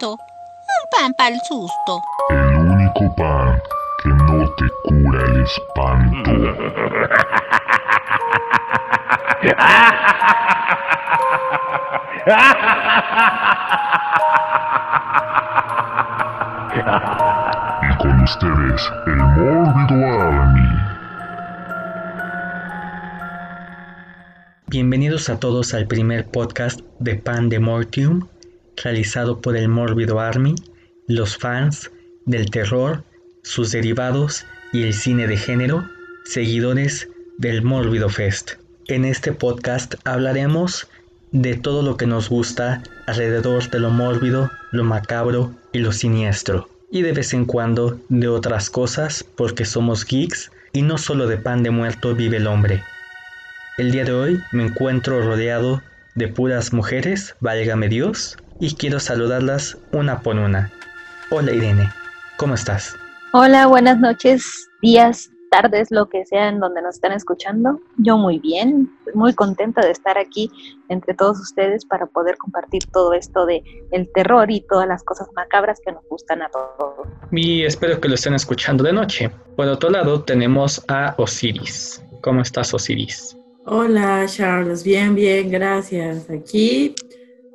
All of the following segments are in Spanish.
susto. Un pan para el susto. El único pan que no te cura el espanto. Y con ustedes, el mórbido Army. Bienvenidos a todos al primer podcast de Pan de Mortium, realizado por el Mórbido Army, los fans del terror, sus derivados y el cine de género, seguidores del Mórbido Fest. En este podcast hablaremos de todo lo que nos gusta alrededor de lo mórbido, lo macabro y lo siniestro. Y de vez en cuando de otras cosas porque somos geeks y no solo de pan de muerto vive el hombre. El día de hoy me encuentro rodeado de puras mujeres, válgame Dios, y quiero saludarlas una por una. Hola Irene, ¿cómo estás? Hola, buenas noches, días, tardes, lo que sea en donde nos están escuchando. Yo muy bien, muy contenta de estar aquí entre todos ustedes para poder compartir todo esto de el terror y todas las cosas macabras que nos gustan a todos. Y espero que lo estén escuchando de noche. Por otro lado tenemos a Osiris. ¿Cómo estás Osiris? Hola Charles, bien, bien, gracias. Aquí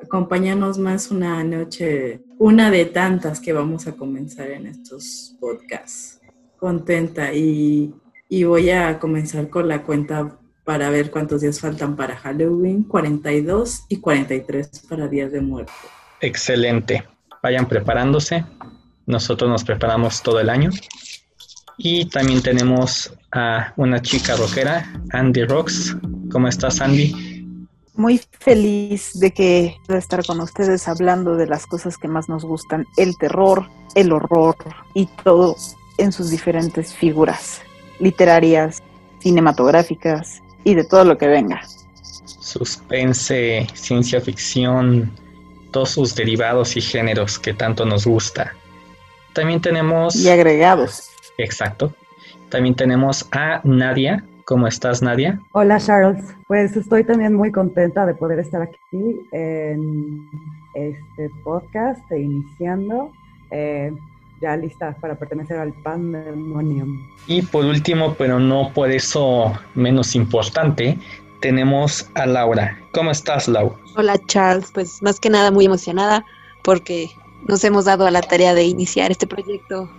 acompañarnos más una noche, una de tantas que vamos a comenzar en estos podcasts. Contenta y, y voy a comenzar con la cuenta para ver cuántos días faltan para Halloween, 42 y 43 para Días de Muerto. Excelente. Vayan preparándose. Nosotros nos preparamos todo el año. Y también tenemos a una chica rockera, Andy Rocks. ¿Cómo estás, Andy? Muy feliz de que de estar con ustedes hablando de las cosas que más nos gustan, el terror, el horror y todo en sus diferentes figuras literarias, cinematográficas y de todo lo que venga. Suspense, ciencia ficción, todos sus derivados y géneros que tanto nos gusta. También tenemos... Y agregados. Exacto. También tenemos a Nadia. ¿Cómo estás, Nadia? Hola, Charles. Pues estoy también muy contenta de poder estar aquí en este podcast e iniciando. Eh, ya lista para pertenecer al Pandemonium. Y por último, pero no por eso menos importante, tenemos a Laura. ¿Cómo estás, Lau? Hola, Charles. Pues más que nada muy emocionada porque nos hemos dado a la tarea de iniciar este proyecto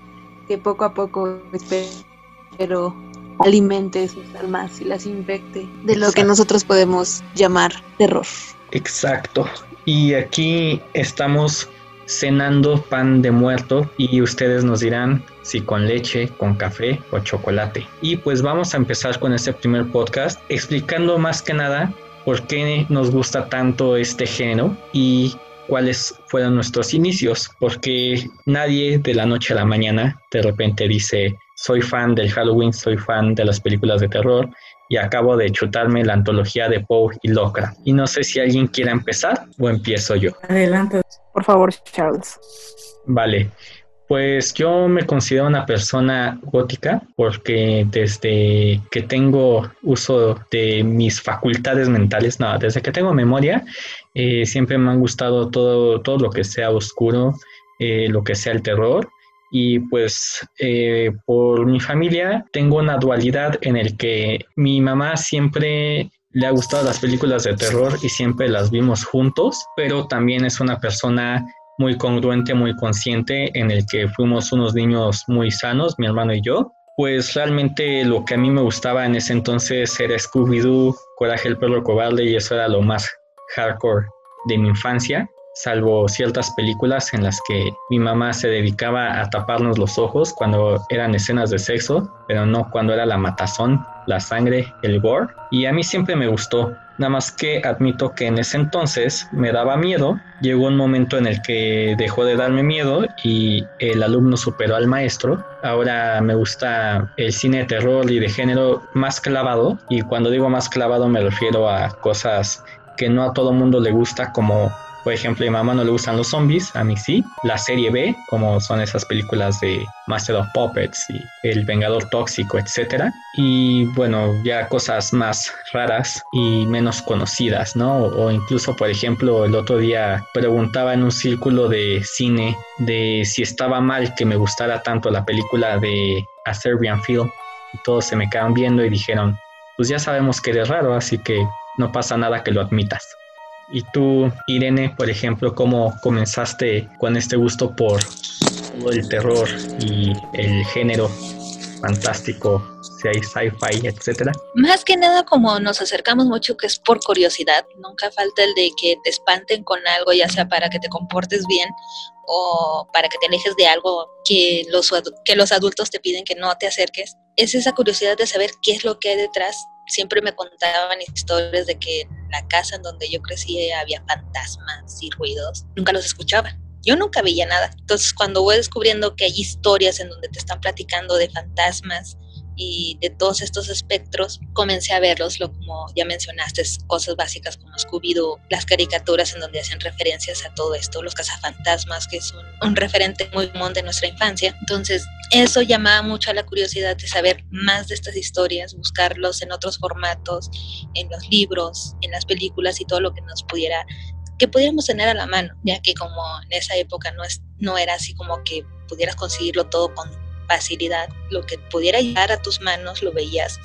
que poco a poco espero alimente sus almas y las infecte de lo que nosotros podemos llamar terror. Exacto. Y aquí estamos cenando pan de muerto y ustedes nos dirán si con leche, con café o chocolate. Y pues vamos a empezar con este primer podcast explicando más que nada por qué nos gusta tanto este género y cuáles fueron nuestros inicios, porque nadie de la noche a la mañana de repente dice soy fan del Halloween, soy fan de las películas de terror y acabo de chutarme la antología de Poe y Locra. Y no sé si alguien quiera empezar o empiezo yo. Adelante. Por favor, Charles. Vale. Pues yo me considero una persona gótica porque desde que tengo uso de mis facultades mentales, no, desde que tengo memoria, eh, siempre me han gustado todo, todo lo que sea oscuro, eh, lo que sea el terror. Y pues eh, por mi familia tengo una dualidad en el que mi mamá siempre le ha gustado las películas de terror y siempre las vimos juntos, pero también es una persona muy congruente, muy consciente, en el que fuimos unos niños muy sanos, mi hermano y yo. Pues realmente lo que a mí me gustaba en ese entonces era Scooby-Doo, Coraje el perro cobarde y eso era lo más hardcore de mi infancia, salvo ciertas películas en las que mi mamá se dedicaba a taparnos los ojos cuando eran escenas de sexo, pero no cuando era la matazón, la sangre, el gore. Y a mí siempre me gustó, nada más que admito que en ese entonces me daba miedo. Llegó un momento en el que dejó de darme miedo y el alumno superó al maestro. Ahora me gusta el cine de terror y de género más clavado. Y cuando digo más clavado me refiero a cosas que no a todo mundo le gusta como Por ejemplo, a mi mamá no le gustan los zombies, a mí sí. La serie B, como son esas películas de Master of Puppets y El Vengador Tóxico, etcétera. Y bueno, ya cosas más raras y menos conocidas, ¿no? O incluso, por ejemplo, el otro día preguntaba en un círculo de cine de si estaba mal que me gustara tanto la película de A Serbian Film. Y todos se me quedaron viendo y dijeron, pues ya sabemos que eres raro, así que no pasa nada que lo admitas. Y tú, Irene, por ejemplo, ¿cómo comenzaste con este gusto por todo el terror y el género fantástico, si hay sci-fi, etcétera? Más que nada como nos acercamos mucho que es por curiosidad, nunca falta el de que te espanten con algo, ya sea para que te comportes bien o para que te alejes de algo que los, que los adultos te piden que no te acerques. Es esa curiosidad de saber qué es lo que hay detrás siempre me contaban historias de que en la casa en donde yo crecí había fantasmas y ruidos. Nunca los escuchaba. Yo nunca veía nada. Entonces, cuando voy descubriendo que hay historias en donde te están platicando de fantasmas y de todos estos espectros, comencé a verlos, lo como ya mencionaste, cosas básicas como Scooby-Doo, las caricaturas en donde hacen referencias a todo esto, los cazafantasmas, que es un, referente muy común de nuestra infancia. Entonces, eso llamaba mucho a la curiosidad de saber más de estas historias, buscarlos en otros formatos, en los libros, en las películas y todo lo que nos pudiera que pudiéramos tener a la mano, ya que como en esa época no, es, no era así como que pudieras conseguirlo todo con facilidad, lo que pudiera llegar a tus manos lo veías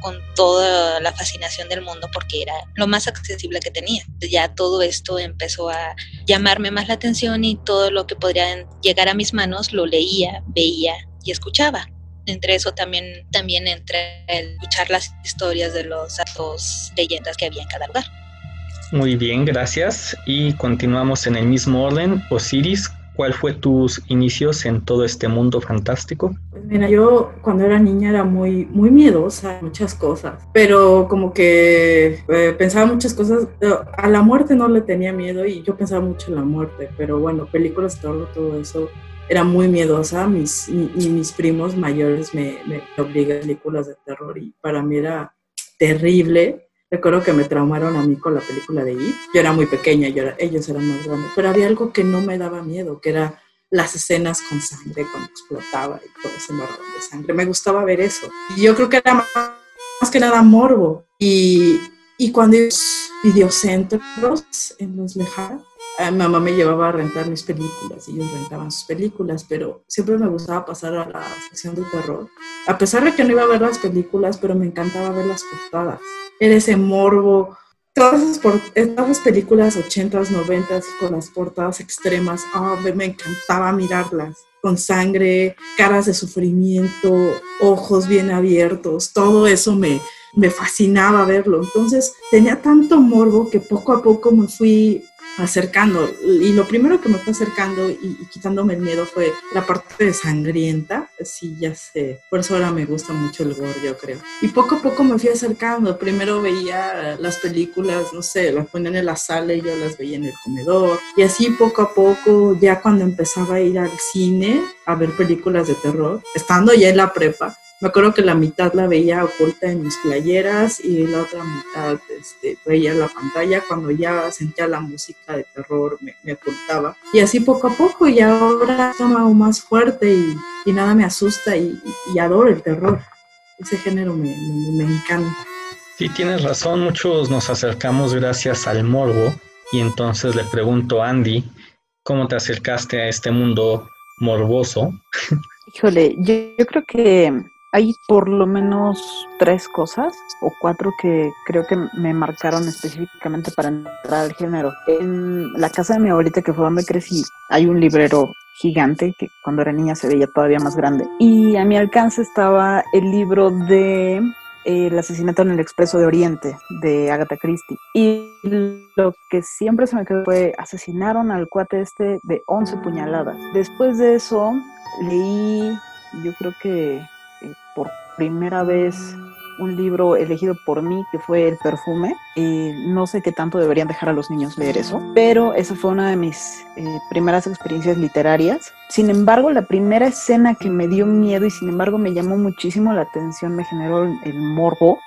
con toda la fascinación del mundo porque era lo más accesible que tenía. Ya todo esto empezó a llamarme más la atención y todo lo que podría llegar a mis manos lo leía, veía y escuchaba. Entre eso también, también entre escuchar las historias de los datos, leyendas que había en cada lugar. Muy bien, gracias. Y continuamos en el mismo orden. Osiris, ¿Cuál fue tus inicios en todo este mundo fantástico? Pues mira, yo cuando era niña era muy, muy miedosa muchas cosas, pero como que eh, pensaba muchas cosas. A la muerte no le tenía miedo y yo pensaba mucho en la muerte, pero bueno, películas terror, todo eso era muy miedosa. Mis, y, mis primos mayores me, me obligan a películas de terror y para mí era terrible Recuerdo que me traumaron a mí con la película de It. Yo era muy pequeña, yo ellos eran más grandes, pero había algo que no me daba miedo, que era las escenas con sangre cuando explotaba y todo ese marrón de sangre. Me gustaba ver eso. Y yo creo que era más, que nada morbo. Y, y cuando videocentros en los lejanos, mi mamá me llevaba a rentar mis películas ellos rentaban sus películas, pero siempre me gustaba pasar a la sección de terror. A pesar de que no iba a ver las películas, pero me encantaba ver las portadas. Era ese morbo. Todas esas, películas 80s, 90s con las portadas extremas, oh, me encantaba mirarlas con sangre, caras de sufrimiento, ojos bien abiertos, todo eso me, me fascinaba verlo. Entonces tenía tanto morbo que poco a poco me fui acercando. Y lo primero que me fue acercando y, quitándome el miedo fue la parte de sangrienta. Sí, ya sé. Por eso ahora me gusta mucho el gore, yo creo. Y poco a poco me fui acercando. Primero veía las películas, no sé, las ponían en la sala y yo las veía en el comedor. Y así poco a poco, ya cuando empezaba a ir al cine a ver películas de terror, estando ya en la prepa, me acuerdo que la mitad la veía oculta en mis playeras y la otra mitad este, veía la pantalla. Cuando ya sentía la música de terror me, ocultaba. Y así poco a poco y ahora toma aún más fuerte y, nada me asusta y, adoro el terror. Ese género me, me encanta. Sí, tienes razón, muchos nos acercamos gracias al morbo y entonces le pregunto a Andy, ¿cómo te acercaste a este mundo morboso? Híjole, yo creo que hay por lo menos tres cosas o cuatro que creo que me marcaron específicamente para entrar al género. En la casa de mi abuelita, que fue donde crecí, hay un librero gigante que cuando era niña se veía todavía más grande. Y a mi alcance estaba el libro de eh, El asesinato en el Expreso de Oriente de Agatha Christie. Y lo que siempre se me quedó fue asesinaron al cuate este de 11 puñaladas. Después de eso leí, yo creo que eh, por primera vez un libro elegido por mí que fue El perfume. y no sé qué tanto deberían dejar a los niños leer eso, pero esa fue una de mis eh, primeras experiencias literarias. Sin embargo, la primera escena que me dio miedo y sin embargo me llamó muchísimo la atención, me generó el morbo.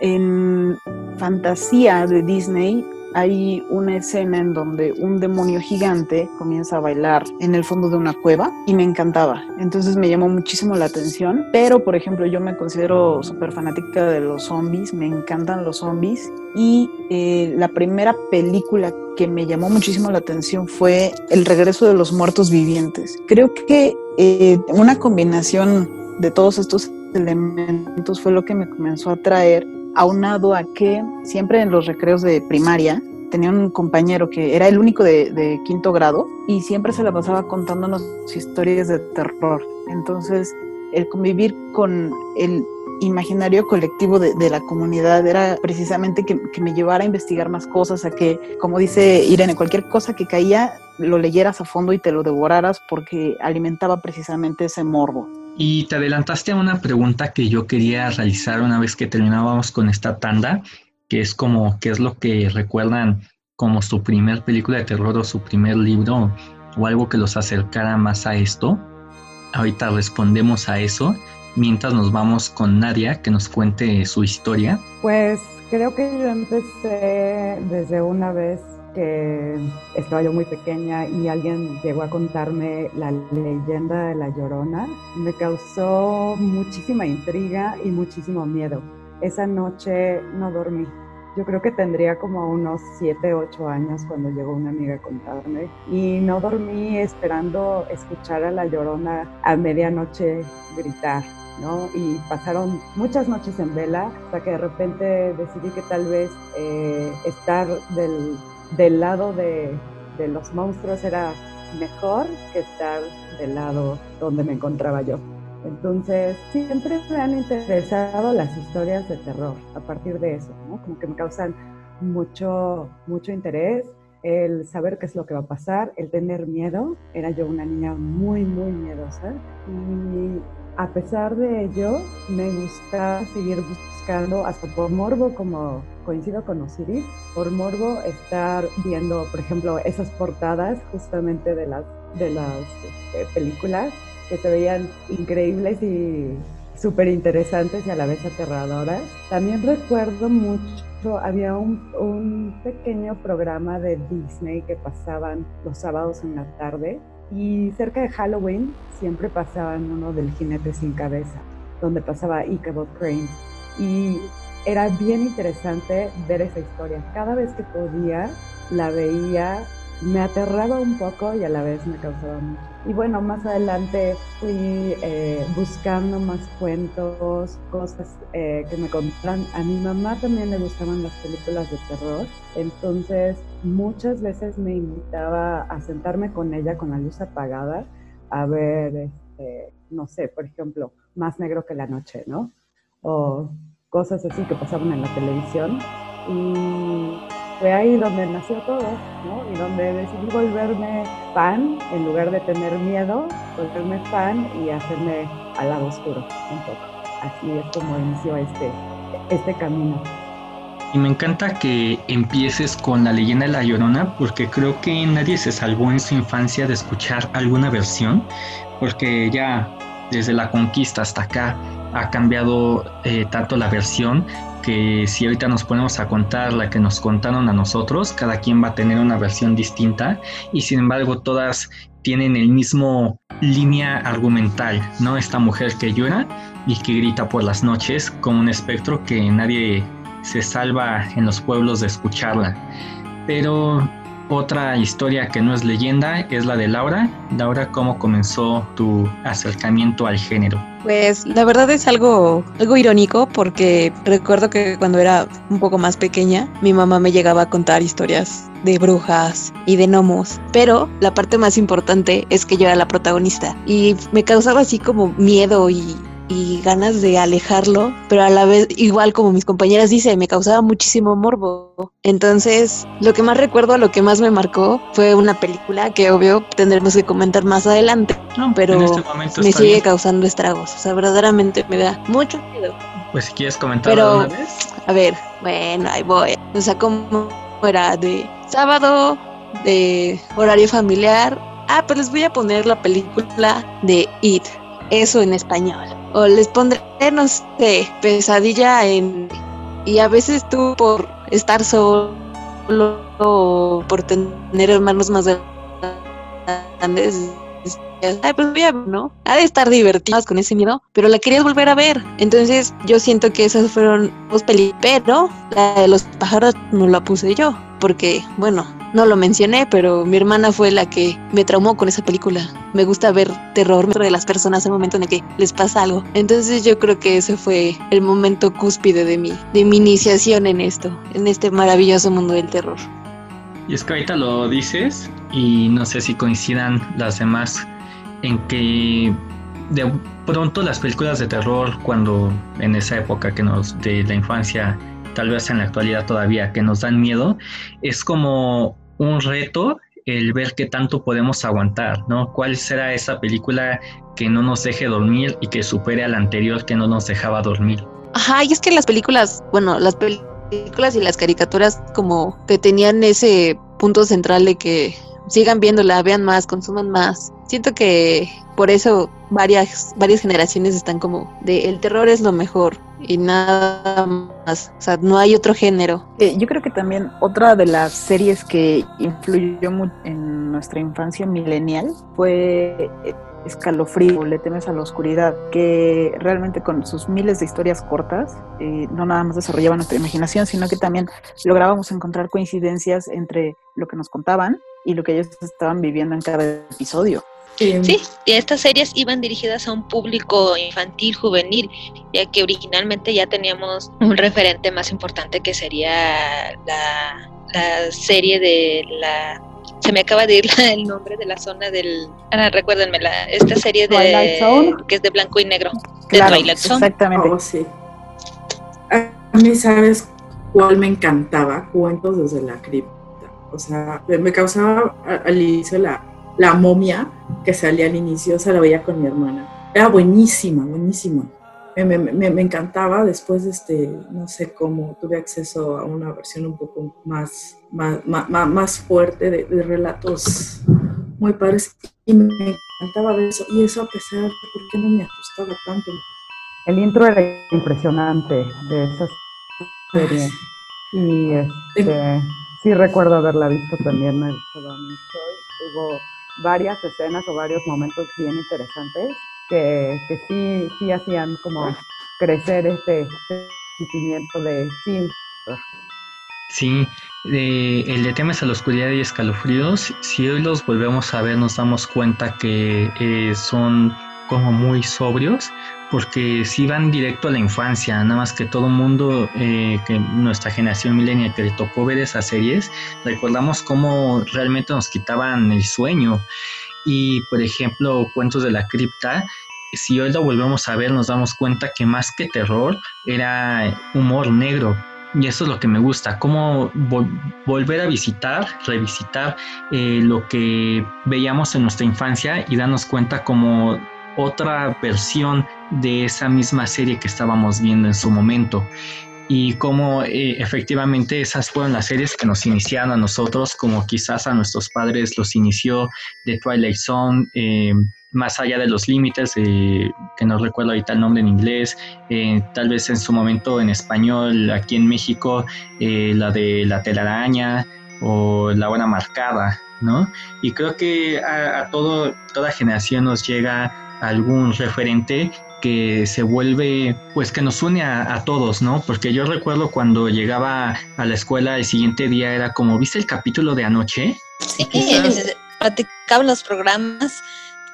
En fantasía de Disney hay una escena en donde un demonio gigante comienza a bailar en el fondo de una cueva y me encantaba. Entonces me llamó muchísimo la atención. Pero, por ejemplo, yo me considero súper fanática de los zombies, me encantan los zombies. Y eh, la primera película que me llamó muchísimo la atención fue El regreso de los muertos vivientes. Creo que eh, una combinación de todos estos elementos fue lo que me comenzó a atraer, aunado a que siempre en los recreos de primaria tenía un compañero que era el único de, quinto grado y siempre se la pasaba contándonos historias de terror. Entonces, el convivir con el imaginario colectivo de, la comunidad era precisamente que, que, me llevara a investigar más cosas, a que, como dice Irene, cualquier cosa que caía lo leyeras a fondo y te lo devoraras porque alimentaba precisamente ese morbo. Y te adelantaste a una pregunta que yo quería realizar una vez que terminábamos con esta tanda, que es como, ¿qué es lo que recuerdan como su primer película de terror o su primer libro o algo que los acercara más a esto? Ahorita respondemos a eso, mientras nos vamos con Nadia, que nos cuente su historia. Pues creo que yo empecé desde una vez que estaba yo muy pequeña y alguien llegó a contarme la leyenda de la Llorona, me causó muchísima intriga y muchísimo miedo. Esa noche no dormí. Yo creo que tendría como unos 7, 8 años cuando llegó una amiga a contarme y no dormí esperando escuchar a la Llorona a medianoche gritar. ¿no? Y pasaron muchas noches en vela hasta que de repente decidí que tal vez eh, estar del del lado de, los monstruos era mejor que estar del lado donde me encontraba yo. Entonces, siempre me han interesado las historias de terror a partir de eso. Como que me causan mucho, mucho interés, el saber qué es lo que va a pasar, el tener miedo. Era yo una niña muy, muy miedosa y a pesar de ello, me gusta seguir buscando, hasta por morbo, como coincido con Osiris, por morbo estar viendo, por ejemplo, esas portadas justamente de las, de las este, películas que se veían increíbles y súper interesantes y a la vez aterradoras. También recuerdo mucho, había un, un pequeño programa de Disney que pasaban los sábados en la tarde y cerca de Halloween siempre pasaban uno del jinete sin cabeza, donde pasaba Ichabod Crane. Y era bien interesante ver esa historia. Cada vez que podía, la veía me aterraba un poco y a la vez me causaba mucho. Y bueno, más adelante fui eh, buscando más cuentos, cosas eh, que me contaran. A mi mamá también le gustaban las películas de terror, entonces muchas veces me invitaba a sentarme con ella con la luz apagada a ver, este, no sé, por ejemplo, Más negro que la noche, ¿no? O cosas así que pasaban en la televisión. Y fue ahí donde nació todo, ¿no? Y donde decidí volverme fan, en lugar de tener miedo, volverme fan y hacerme al lado oscuro un poco. Así es como inició este, este camino. Y me encanta que empieces con la leyenda de la Llorona, porque creo que nadie se salvó en su infancia de escuchar alguna versión, porque ya desde la conquista hasta acá ha cambiado eh, tanto la versión que si ahorita nos ponemos a contar la que nos contaron a nosotros, cada quien va a tener una versión distinta y sin embargo todas tienen el mismo línea argumental, ¿no? Esta mujer que llora y que grita por las noches como un espectro que nadie se salva en los pueblos de escucharla. Pero otra historia que no es leyenda es la de Laura. Laura, ¿cómo comenzó tu acercamiento al género? Pues la verdad es algo, algo irónico porque recuerdo que cuando era un poco más pequeña mi mamá me llegaba a contar historias de brujas y de gnomos, pero la parte más importante es que yo era la protagonista y me causaba así como miedo y y ganas de alejarlo, pero a la vez, igual como mis compañeras dicen, me causaba muchísimo morbo. Entonces, lo que más recuerdo, lo que más me marcó fue una película que obvio tendremos que comentar más adelante, pero este me sigue causando estragos. O sea, verdaderamente me da mucho miedo. Pues si quieres comentarlo una vez. A ver, bueno, ahí voy. O sea, como era de sábado, de horario familiar. Ah, pues les voy a poner la película de It, eso en español o les pondré, no sé, pesadilla en... Y a veces tú por estar solo solo por tener hermanos más grandes ay, pues voy ¿no? Ha de estar divertidas con ese miedo, pero la querías volver a ver. Entonces, yo siento que esas fueron dos películas, pero la de los pájaros no la puse yo, porque, bueno, no lo mencioné, pero mi hermana fue la que me traumó con esa película. Me gusta ver terror de las personas en el momento en el que les pasa algo. Entonces yo creo que ese fue el momento cúspide de mi, de mi iniciación en esto, en este maravilloso mundo del terror. Y es que ahorita lo dices y no sé si coincidan las demás en que de pronto las películas de terror cuando en esa época que nos de la infancia tal vez en la actualidad todavía que nos dan miedo es como un reto el ver qué tanto podemos aguantar, ¿no? ¿Cuál será esa película que no nos deje dormir y que supere a la anterior que no nos dejaba dormir? Ajá, y es que las películas, bueno, las películas y las caricaturas como que tenían ese punto central de que sigan viéndola, vean más, consuman más. Siento que por eso varias, varias generaciones están como de el terror es lo mejor y nada más. O sea, no hay otro género. Eh, yo creo que también otra de las series que influyó mucho en nuestra infancia millennial fue eh, escalofrío, le temes a la oscuridad, que realmente con sus miles de historias cortas, eh, no nada más desarrollaba nuestra imaginación, sino que también lográbamos encontrar coincidencias entre lo que nos contaban y lo que ellos estaban viviendo en cada episodio. Sí, y estas series iban dirigidas a un público infantil, juvenil, ya que originalmente ya teníamos un referente más importante que sería la, la serie de la se me acaba de ir el nombre de la zona del ahora recuérdenme la, esta serie de que es de blanco y negro de Twilight Zone exactamente Oh, sí. A mí, ¿sabes cuál me encantaba? Cuentos desde la cripta. O sea, me causaba al inicio la, la momia que salía al inicio, o sea, la veía con mi hermana. Era buenísima, buenísima. Me, me- me- me encantaba. Después, este, no sé cómo, tuve acceso a una versión un poco más, más, más, más- más fuerte de, de relatos muy padres. Y me encantaba ver eso. Y eso a pesar de por qué no me asustaba tanto. El intro era impresionante de esa serie. Y este, sí recuerdo haberla visto también, gustaba mucho. Hubo varias escenas o varios momentos bien interesantes que, que sí, sí hacían como crecer este sentimiento de sí, Sí, de- el de temas a la oscuridad y escalofríos, si hoy los volvemos a ver nos damos cuenta que eh, son como muy sobrios, porque sí van directo a la infancia, nada más que todo mundo, eh, que nuestra generación milenial que le tocó ver esas series, recordamos cómo realmente nos quitaban el sueño. Y por ejemplo, Cuentos de la Cripta, si hoy lo volvemos a ver nos damos cuenta que más que terror era humor negro, y eso es lo que me gusta, cómo vol- volver a visitar, revisitar eh, lo que veíamos en nuestra infancia y darnos cuenta como otra versión de esa misma serie que estábamos viendo en su momento. Y cómo eh, efectivamente esas fueron las series que nos iniciaron a nosotros, como quizás a nuestros padres los inició The Twilight Zone, eh, Más allá de los límites, eh, que no recuerdo ahorita el nombre en inglés, eh, tal vez en su momento en español, aquí en México, eh, la de la telaraña o la hora marcada, ¿no? Y creo que a, a todo, toda generación nos llega algún referente que se vuelve, pues que nos une a, a todos, ¿no? Porque yo recuerdo cuando llegaba a la escuela el siguiente día era como, ¿viste el capítulo de anoche? Sí, practicaban los programas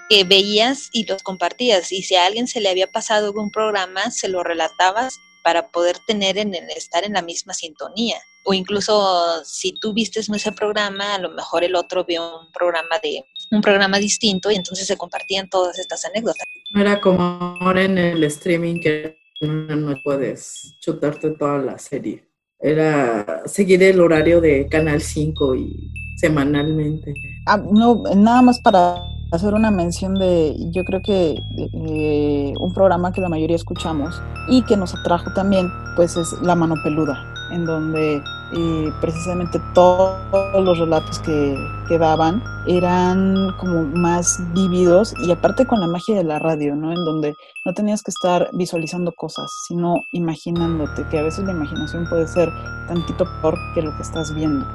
que veías y los compartías. Y si a alguien se le había pasado algún programa, se lo relatabas para poder tener en el, estar en la misma sintonía. O incluso si tú vistes ese programa, a lo mejor el otro vio un programa de un programa distinto y entonces se compartían todas estas anécdotas. No era como ahora en el streaming que no, puedes chutarte toda la serie. Era seguir el horario de Canal 5 y semanalmente. Ah, no, nada más para hacer una mención de, yo creo que eh, un programa que la mayoría escuchamos y que nos atrajo también, pues es La Mano Peluda, en donde eh, precisamente todos los relatos que, que, daban eran como más vívidos y aparte con la magia de la radio, ¿no? En donde no tenías que estar visualizando cosas, sino imaginándote, que a veces la imaginación puede ser tantito peor que lo que estás viendo.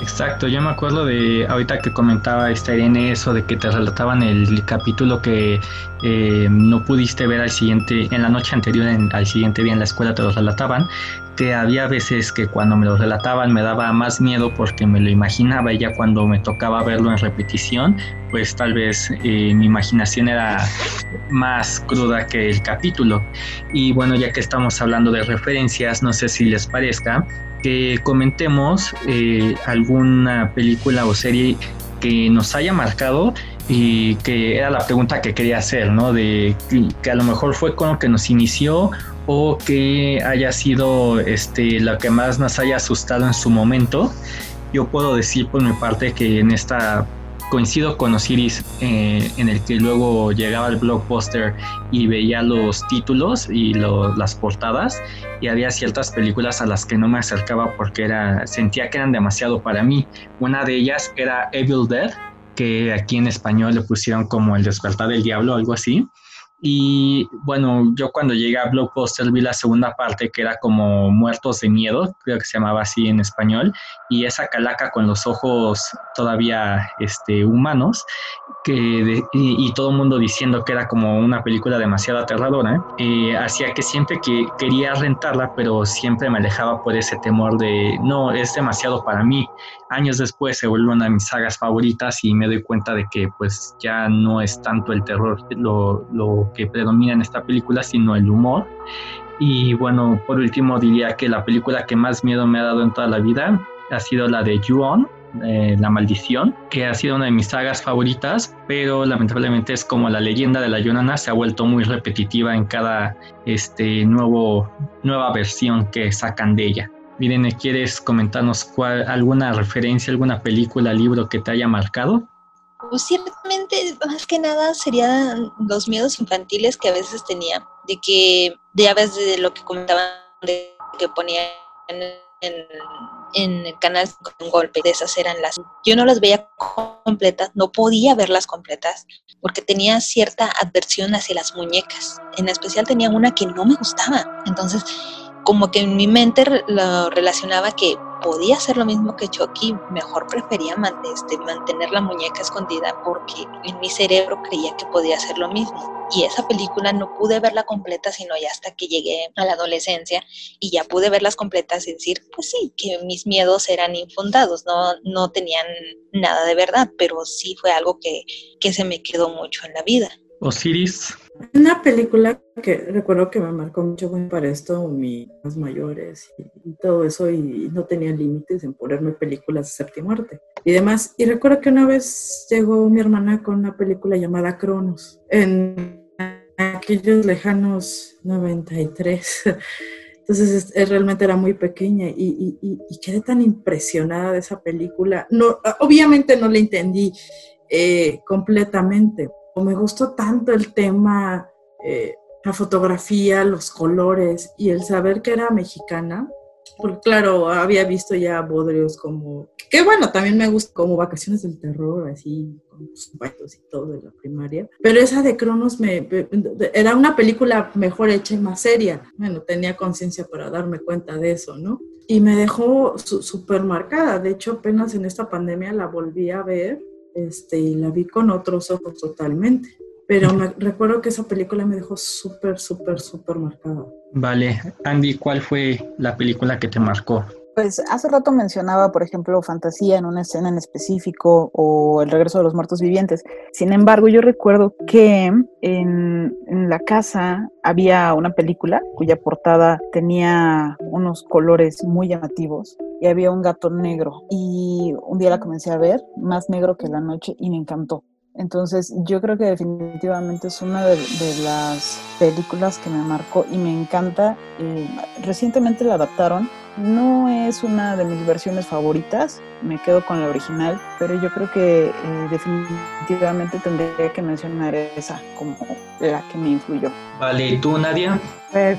Exacto, yo me acuerdo de ahorita que comentaba esta Irene eso de que te relataban el capítulo que eh, no pudiste ver al siguiente, en la noche anterior, al siguiente día en la escuela te lo relataban, que había veces que cuando me lo relataban me daba más miedo porque me lo imaginaba y ya cuando me tocaba verlo en repetición, pues tal vez eh, mi imaginación era más cruda que el capítulo. Y bueno, ya que estamos hablando de referencias, no sé si les parezca, que comentemos eh, alguna película o serie que nos haya marcado y que era la pregunta que quería hacer, ¿no? De que, a lo mejor fue con lo que nos inició o que haya sido este, lo que más nos haya asustado en su momento. Yo puedo decir por mi parte que en esta coincido con Osiris eh, en el que luego llegaba el blockbuster y veía los títulos y las portadas y había ciertas películas a las que no me acercaba porque era, sentía que eran demasiado para mí. Una de ellas era Evil Dead, que aquí en español le pusieron como El despertar del diablo, algo así. Y bueno, yo cuando llegué a Blockbuster vi la segunda parte que era como Muertos de Miedo, creo que se llamaba así en español, y esa calaca con los ojos todavía este, humanos, que y, todo el mundo diciendo que era como una película demasiado aterradora, eh, hacía que siempre que quería rentarla, pero siempre me alejaba por ese temor de, no, es demasiado para mí. Años después se vuelve una de mis sagas favoritas y me doy cuenta de que pues ya no es tanto el terror lo, lo que predomina en esta película, sino el humor. Y bueno, por último diría que la película que más miedo me ha dado en toda la vida ha sido la de Ju-On, eh, La Maldición, que ha sido una de mis sagas favoritas, pero lamentablemente es como la leyenda de la Yonana, se ha vuelto muy repetitiva en cada este, nuevo, nueva versión que sacan de ella. Miren, ¿quieres comentarnos cuál, alguna referencia, alguna película, libro que te haya marcado? Pues ciertamente, más que nada, serían los miedos infantiles que a veces tenía, de que, a veces de lo que comentaban, de que ponían en, el canal con golpe, de esas eran las. Yo no las veía completas, no podía verlas completas, porque tenía cierta adversión hacia las muñecas. En especial tenía una que no me gustaba. Entonces, como que en mi mente lo relacionaba que podía hacer lo mismo que Chucky, mejor prefería este, mantener la muñeca escondida porque en mi cerebro creía que podía hacer lo mismo. Y esa película no pude verla completa sino ya hasta que llegué a la adolescencia y ya pude verlas completas y decir, pues sí, que mis miedos eran infundados, no, no tenían nada de verdad, pero sí fue algo que, que se me quedó mucho en la vida. Osiris. Una película que recuerdo que me marcó mucho para esto, mis mayores y, todo eso, y no tenía límites en ponerme películas de séptima muerte y demás. Y recuerdo que una vez llegó mi hermana con una película llamada Cronos, en aquellos lejanos 93. Entonces realmente era muy pequeña y, y, quedé tan impresionada de esa película. No, obviamente no la entendí eh, completamente, me gustó tanto el tema, eh, la fotografía, los colores y el saber que era mexicana, porque claro, había visto ya bodrios como, que bueno, también me gusta como Vacaciones del Terror, así, con los y todo de la primaria, pero esa de Cronos me, era una película mejor hecha y más seria, bueno, tenía conciencia para darme cuenta de eso, ¿no? Y me dejó súper marcada, de hecho apenas en esta pandemia la volví a ver este, y la vi con otros ojos totalmente. Pero me recuerdo que esa película me dejó súper, súper, súper marcada. Vale, Andy, ¿cuál fue la película que te marcó? Pues hace rato mencionaba, por ejemplo, fantasía en una escena en específico o el regreso de los muertos vivientes. Sin embargo, yo recuerdo que en, en, la casa había una película cuya portada tenía unos colores muy llamativos y había un gato negro. Y un día la comencé a ver, más negro que la noche, y me encantó. Entonces yo creo que definitivamente es una de, las películas que me marcó y me encanta. Eh, recientemente la adaptaron. No es una de mis versiones favoritas, me quedo con la original, pero yo creo que eh, definitivamente tendría que mencionar esa como la que me influyó. Vale, ¿y tú Nadia? Pues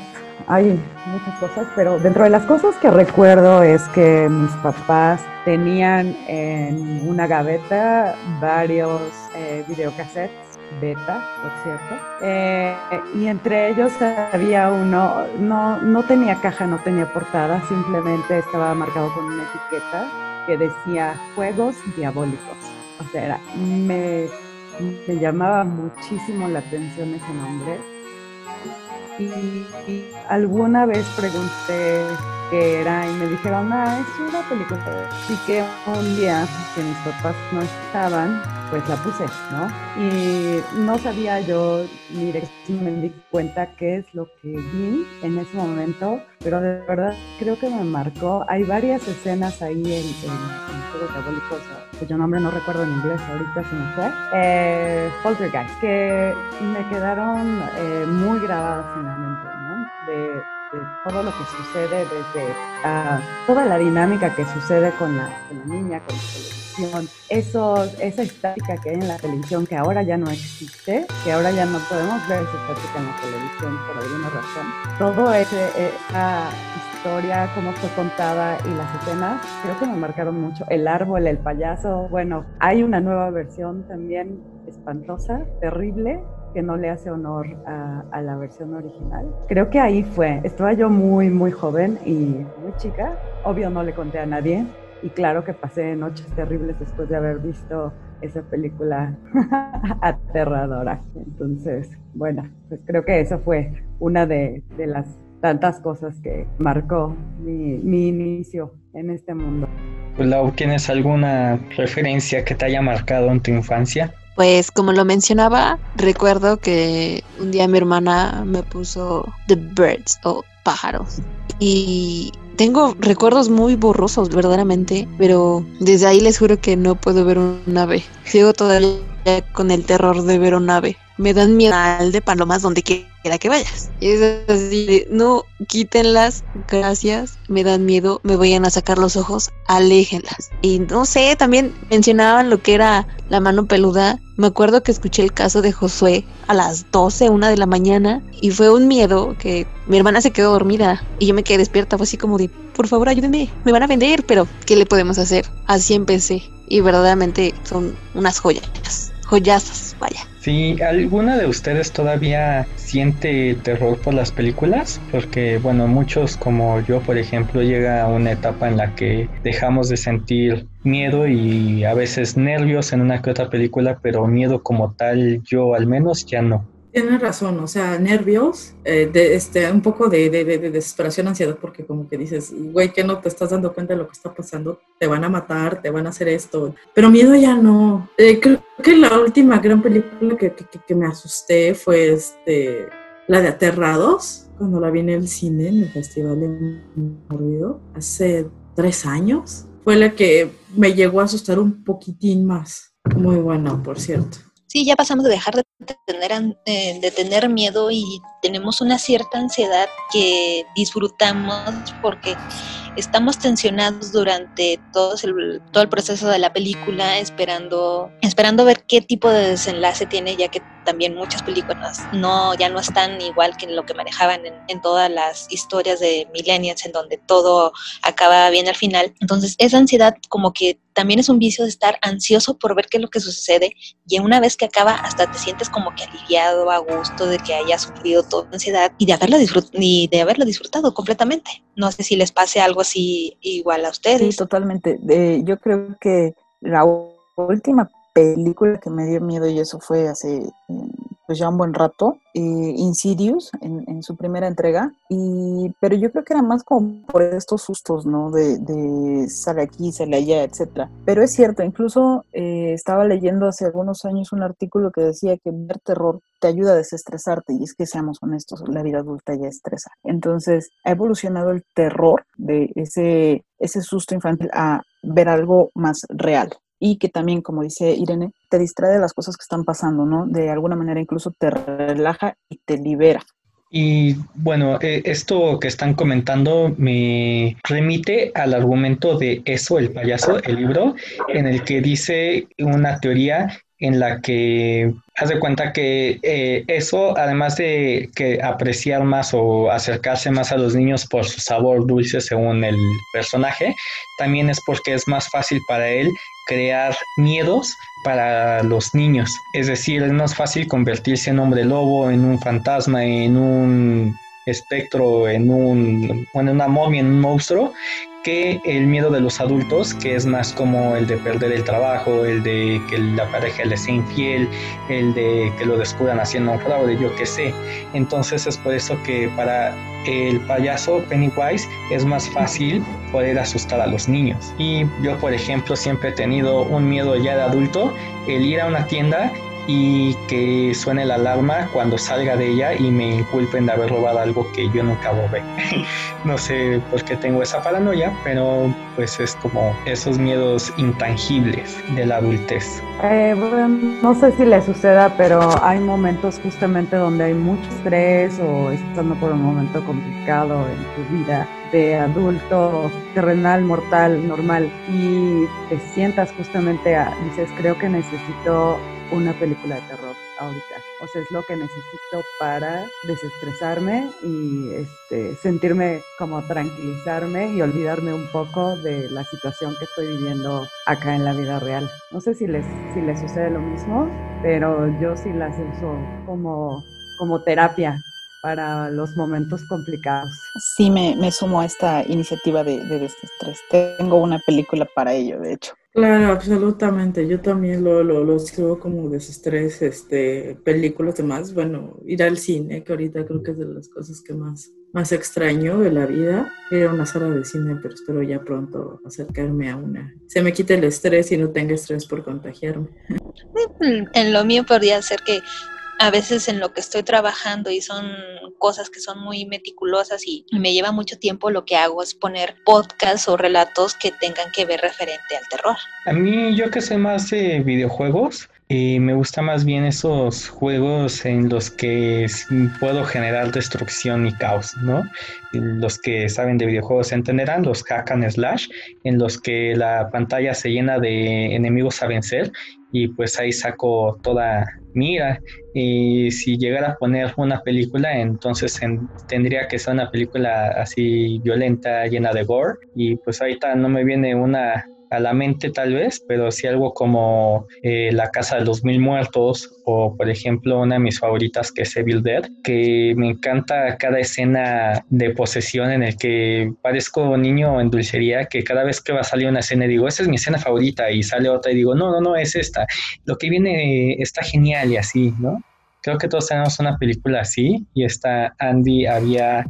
hay muchas cosas, pero dentro de las cosas que recuerdo es que mis papás tenían en una gaveta varios eh, videocassettes beta, por cierto. Eh, y entre ellos había uno, no, no tenía caja, no tenía portada, simplemente estaba marcado con una etiqueta que decía Juegos Diabólicos. O sea, me llamaba muchísimo la atención ese nombre. Y, alguna vez pregunté qué era y me dijeron, ah, es una película. Así que un día que mis papás no estaban, pues la puse, ¿no? Y no sabía yo ni me di cuenta qué es lo que vi en ese momento, pero de verdad creo que me marcó. Hay varias escenas ahí en, en, Juegos Diabólicos, cuyo nombre no recuerdo en inglés, ahorita se me fue, eh, Poltergeist, que me quedaron eh, muy grabadas en la mente, ¿no? De, todo lo que sucede desde uh, toda la dinámica que sucede con la, con la niña, con la eso, esa estática que hay en la televisión que ahora ya no existe, que ahora ya no podemos ver esa estática en la televisión por alguna razón. Todo ese, esa historia, cómo fue contada y las escenas, creo que me marcaron mucho. El árbol, el payaso, bueno, hay una nueva versión también espantosa, terrible, que no le hace honor a, la versión original. Creo que ahí fue. Estaba yo muy, muy joven y muy chica. Obvio no le conté a nadie, y claro que pasé noches terribles después de haber visto esa película aterradora. Entonces, bueno, pues creo que eso fue una de, las tantas cosas que marcó mi, mi inicio en este mundo. Lau, ¿tienes alguna referencia que te haya marcado en tu infancia? Pues como lo mencionaba, recuerdo que un día mi hermana me puso The Birds o pájaros y tengo recuerdos muy borrosos, verdaderamente, pero desde ahí les juro que no puedo ver un ave. Sigo todavía con el terror de ver un ave. Me dan miedo al de palomas donde quiera que vayas. Es así, no, quítenlas, gracias, me dan miedo, me vayan a sacar los ojos, aléjenlas. Y no sé, también mencionaban lo que era la mano peluda. Me acuerdo que escuché el caso de Josué a las 12, una de la mañana, y fue un miedo que mi hermana se quedó dormida y yo me quedé despierta. Fue así como de, por favor, ayúdenme, me van a vender, pero ¿qué le podemos hacer? Así empecé. Y verdaderamente son unas joyas joyazas, vaya. Sí, ¿alguna de ustedes todavía siente terror por las películas? Porque, bueno, muchos como yo, por ejemplo, llega a una etapa en la que dejamos de sentir miedo y a veces nervios en una que otra película, pero miedo como tal, yo al menos ya no. Tienes razón, o sea, nervios, eh, de, este, un poco de, de, de, desesperación, ansiedad, porque como que dices, güey, que no te estás dando cuenta de lo que está pasando, te van a matar, te van a hacer esto, pero miedo ya no. Eh, creo que la última gran película que, que, que, me asusté fue este, la de Aterrados, cuando la vi en el cine, en el Festival de Ruido, hace tres años. Fue la que me llegó a asustar un poquitín más. Muy buena, por cierto. Sí, ya pasamos de dejar de tener, de tener miedo y tenemos una cierta ansiedad que disfrutamos porque estamos tensionados durante todo el, todo el proceso de la película esperando, esperando ver qué tipo de desenlace tiene, ya que también muchas películas no, ya no están igual que lo que manejaban en, todas las historias de millennials en donde todo acaba bien al final. Entonces esa ansiedad como que también es un vicio de estar ansioso por ver qué es lo que sucede y una vez que acaba hasta te sientes como que aliviado, a gusto de que haya sufrido toda ansiedad y de haberlo, y de haberlo disfrutado completamente. No sé si les pase algo así igual a ustedes. Sí, totalmente. yo creo que la última película que me dio miedo y eso fue hace pues ya un buen rato, eh, Insidious en, su primera entrega, y, pero yo creo que era más como por estos sustos, ¿no? De, de sale aquí, sale allá, etcétera. Pero es cierto, incluso eh, estaba leyendo hace algunos años un artículo que decía que ver terror te ayuda a desestresarte, y es que seamos honestos, la vida adulta ya estresa. Entonces, ha evolucionado el terror de ese, ese susto infantil a ver algo más real, y que también, como dice Irene, te distrae de las cosas que están pasando, ¿no? De alguna manera incluso te relaja y te libera. Y bueno, eh, esto que están comentando me remite al argumento de Eso, el payaso, el libro, en el que dice una teoría en la que haz de cuenta que eh, eso, además de que apreciar más o acercarse más a los niños por su sabor dulce según el personaje, también es porque es más fácil para él crear miedos para los niños. Es decir, es más fácil convertirse en hombre lobo, en un fantasma, en un espectro, en un, en una momia, en un monstruo, que el miedo de los adultos, que es más como el de perder el trabajo, el de que la pareja le sea infiel, el de que lo descubran haciendo un fraude, yo qué sé. Entonces es por eso que para el payaso Pennywise es más fácil poder asustar a los niños. Y yo, por ejemplo, siempre he tenido un miedo ya de adulto, el ir a una tienda y que suene la alarma cuando salga de ella y me inculpen de haber robado algo que yo nunca robé. no sé por qué tengo esa paranoia, pero pues es como esos miedos intangibles de la adultez. Eh, no sé si le suceda, pero hay momentos justamente donde hay mucho estrés o estando por un momento complicado en tu vida de adulto terrenal, mortal, normal y te sientas justamente dices, creo que necesito una película de terror ahorita. O sea, es lo que necesito para desestresarme y este, sentirme como tranquilizarme y olvidarme un poco de la situación que estoy viviendo acá en la vida real. No sé si les, si les sucede lo mismo, pero yo sí las uso como, como terapia para los momentos complicados. Sí, me, me sumo a esta iniciativa de, de desestrés. Tengo una película para ello, de hecho. Claro, absolutamente. Yo también lo, lo, lo escribo como desestrés, este, películas demás. Bueno, ir al cine, que ahorita creo que es de las cosas que más, más extraño de la vida. Ir a una sala de cine, pero espero ya pronto acercarme a una. Se me quite el estrés y no tenga estrés por contagiarme. En lo mío podría ser que a veces en lo que estoy trabajando y son cosas que son muy meticulosas y me lleva mucho tiempo, lo que hago es poner podcasts o relatos que tengan que ver referente al terror. A mí yo que sé más de videojuegos, y me gusta más bien esos juegos en los que puedo generar destrucción y caos, ¿no? Los que saben de videojuegos entenderán, los hack and slash, en los que la pantalla se llena de enemigos a vencer y pues ahí saco toda mira y si llegara a poner una película entonces tendría que ser una película así violenta llena de gore. Y pues ahorita no me viene una a la mente tal vez, pero sí algo como eh, La Casa de los Mil Muertos o por ejemplo una de mis favoritas que es Evil Dead, que me encanta cada escena de posesión en el que parezco niño en dulcería, que cada vez que va a salir una escena digo, esa es mi escena favorita y sale otra y digo, no, no, no, es esta. Lo que viene está genial y así, ¿no? Creo que todos tenemos una película así y esta Andy había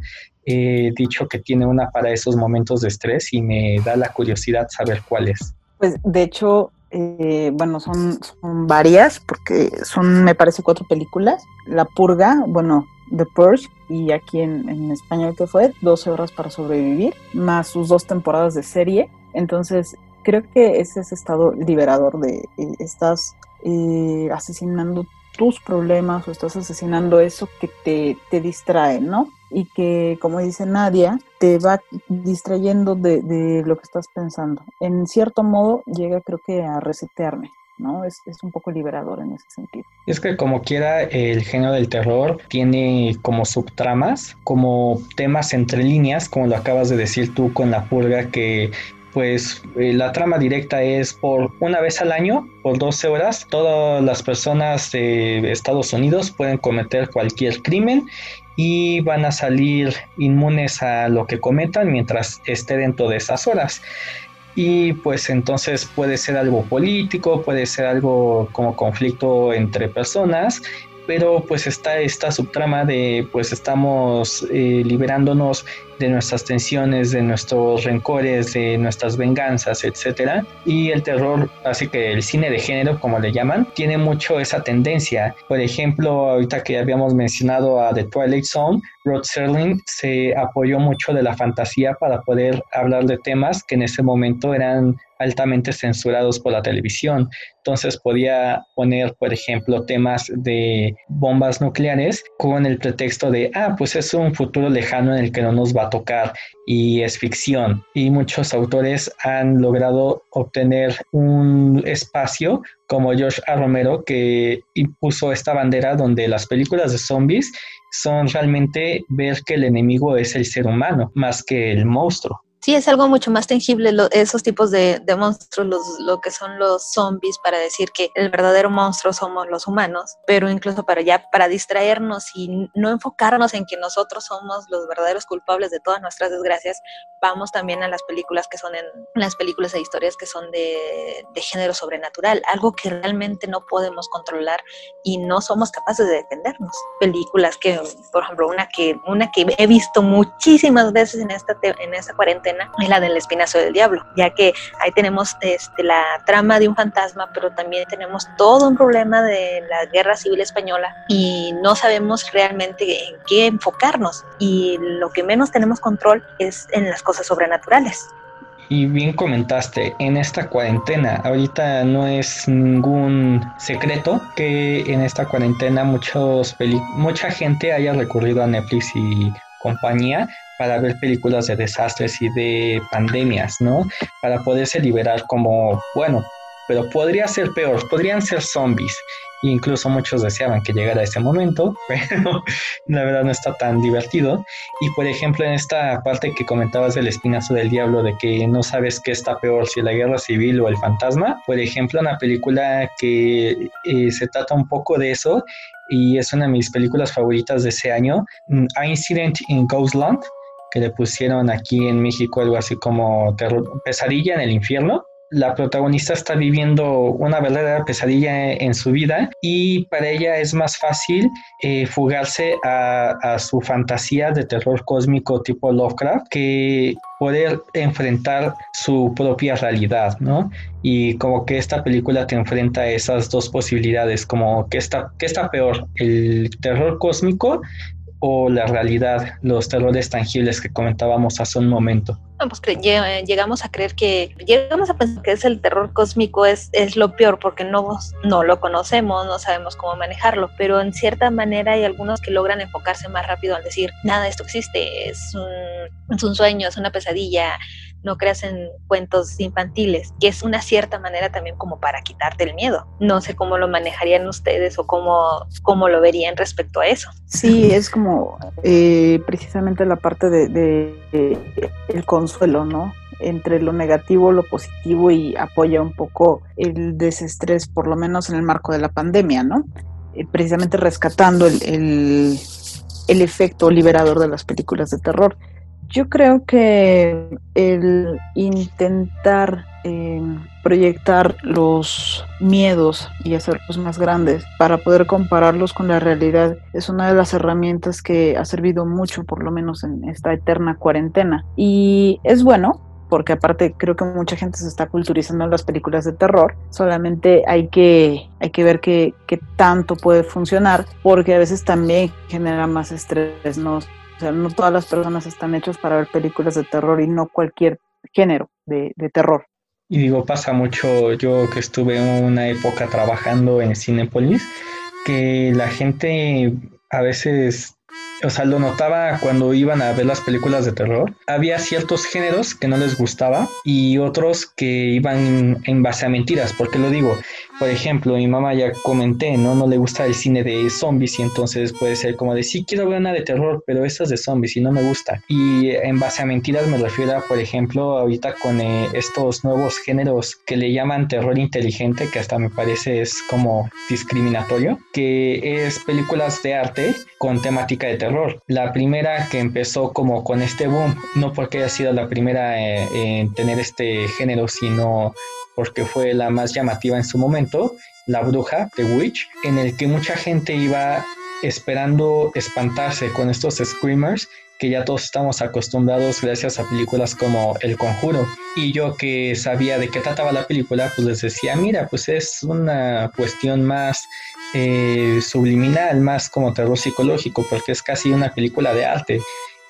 he dicho que tiene una para esos momentos de estrés y me da la curiosidad saber cuál es. Pues de hecho, eh, bueno, son, varias porque son, me parece, cuatro películas. La Purga, bueno, The Purge, y aquí en, en español que fue 12 horas para sobrevivir, más sus dos temporadas de serie. Entonces, creo que es ese estado liberador de eh, estás eh, asesinando tus problemas o estás asesinando eso que te, te distrae, ¿no? y que, como dice Nadia, te va distrayendo de, de, lo que estás pensando. En cierto modo, llega creo que a resetearme. ¿no? Es, es, un poco liberador en ese sentido. Es que como quiera, el género del terror tiene como subtramas, como temas entre líneas, como lo acabas de decir tú con la purga, que pues eh, la trama directa es por una vez al año, por 12 horas, todas las personas de Estados Unidos pueden cometer cualquier crimen y van a salir inmunes a lo que cometan mientras esté dentro de esas horas. Y pues entonces puede ser algo político, puede ser algo como conflicto entre personas, pero pues está esta subtrama de pues estamos eh, liberándonos de nuestras tensiones, de nuestros rencores, de nuestras venganzas, etcétera. Y el terror, así que el cine de género, como le llaman, tiene mucho esa tendencia. Por ejemplo, ahorita que habíamos mencionado a The Twilight Zone, Rod Serling se apoyó mucho de la fantasía para poder hablar de temas que en ese momento eran altamente censurados por la televisión. Entonces podía poner, por ejemplo, temas de bombas nucleares con el pretexto de, ah, pues es un futuro lejano en el que no nos va tocar y es ficción. Y muchos autores han logrado obtener un espacio como George A. Romero que impuso esta bandera donde las películas de zombies son realmente ver que el enemigo es el ser humano más que el monstruo. Sí, es algo mucho más tangible esos tipos de, monstruos, lo que son los zombies, para decir que el verdadero monstruo somos los humanos, pero incluso para ya, para distraernos y no enfocarnos en que nosotros somos los verdaderos culpables de todas nuestras desgracias, vamos también a las películas que son en las películas e historias que son de, de género sobrenatural, algo que realmente no podemos controlar y no somos capaces de defendernos. Películas que, por ejemplo, una que, una que he visto muchísimas veces en esta, en esta cuarentena, es la del espinazo del diablo, ya que ahí tenemos este, la trama de un fantasma, pero también tenemos todo un problema de la guerra civil española y no sabemos realmente en qué enfocarnos y lo que menos tenemos control es en las cosas sobrenaturales. Y bien comentaste, en esta cuarentena, ahorita no es ningún secreto que en esta cuarentena muchos mucha gente haya recurrido a Netflix y compañía para ver películas de desastres y de pandemias, ¿no? Para poderse liberar como, bueno, pero podría ser peor, podrían ser zombies. Incluso muchos deseaban que llegara ese momento, pero la verdad no está tan divertido. Y por ejemplo, en esta parte que comentabas del espinazo del diablo, de que no sabes qué está peor, si la guerra civil o el fantasma, por ejemplo, una película que eh, se trata un poco de eso y es una de mis películas favoritas de ese año, mm, A Incident in Ghostland, que le pusieron aquí en México algo así como pesadilla en el infierno. La protagonista está viviendo una verdadera pesadilla en su vida y para ella es más fácil eh, fugarse a, a, su fantasía de terror cósmico tipo Lovecraft que poder enfrentar su propia realidad, ¿no? Y como que esta película te enfrenta a esas dos posibilidades, como que está, que está peor, el terror cósmico o la realidad, los terrores tangibles que comentábamos hace un momento. pues llegamos a creer que, llegamos a pensar que es el terror cósmico es, es lo peor porque no, no lo conocemos, no sabemos cómo manejarlo, pero en cierta manera hay algunos que logran enfocarse más rápido al decir, nada, esto existe, es un, es un sueño, es una pesadilla, no creas en cuentos infantiles, que es una cierta manera también como para quitarte el miedo. No sé cómo lo manejarían ustedes o cómo, cómo lo verían respecto a eso. Sí, es como eh, precisamente la parte de, el consuelo, ¿no? entre lo negativo, lo positivo y apoya un poco el desestrés, por lo menos en el marco de la pandemia, ¿no? Eh, precisamente rescatando el, el, el efecto liberador de las películas de terror. Yo creo que el intentar eh, proyectar los miedos y hacerlos más grandes para poder compararlos con la realidad es una de las herramientas que ha servido mucho, por lo menos en esta eterna cuarentena. Y es bueno, porque aparte creo que mucha gente se está culturizando en las películas de terror, solamente hay que, hay que ver qué, qué tanto puede funcionar, porque a veces también genera más estrés, ¿no? O sea, no todas las personas están hechas para ver películas de terror y no cualquier género de, terror. Y digo, pasa mucho, yo que estuve en una época trabajando en Cinepolis, que la gente a veces o sea, lo notaba cuando iban a ver las películas de terror. Había ciertos géneros que no les gustaba y otros que iban en base a mentiras. porque lo digo? Por ejemplo, mi mamá ya comenté, ¿no? No le gusta el cine de zombies y entonces puede ser como de, sí, quiero ver una de terror, pero esta es de zombies y no me gusta. Y en base a mentiras me refiero a, por ejemplo, ahorita con eh, estos nuevos géneros que le llaman terror inteligente, que hasta me parece es como discriminatorio, que es películas de arte con temática de terror. La primera que empezó como con este boom, no porque haya sido la primera eh, en tener este género, sino porque fue la más llamativa en su momento, La Bruja, The Witch, en el que mucha gente iba esperando espantarse con estos screamers que ya todos estamos acostumbrados gracias a películas como El Conjuro. Y yo que sabía de qué trataba la película, pues les decía, mira, pues es una cuestión más eh, subliminal, más como terror psicológico, porque es casi una película de arte.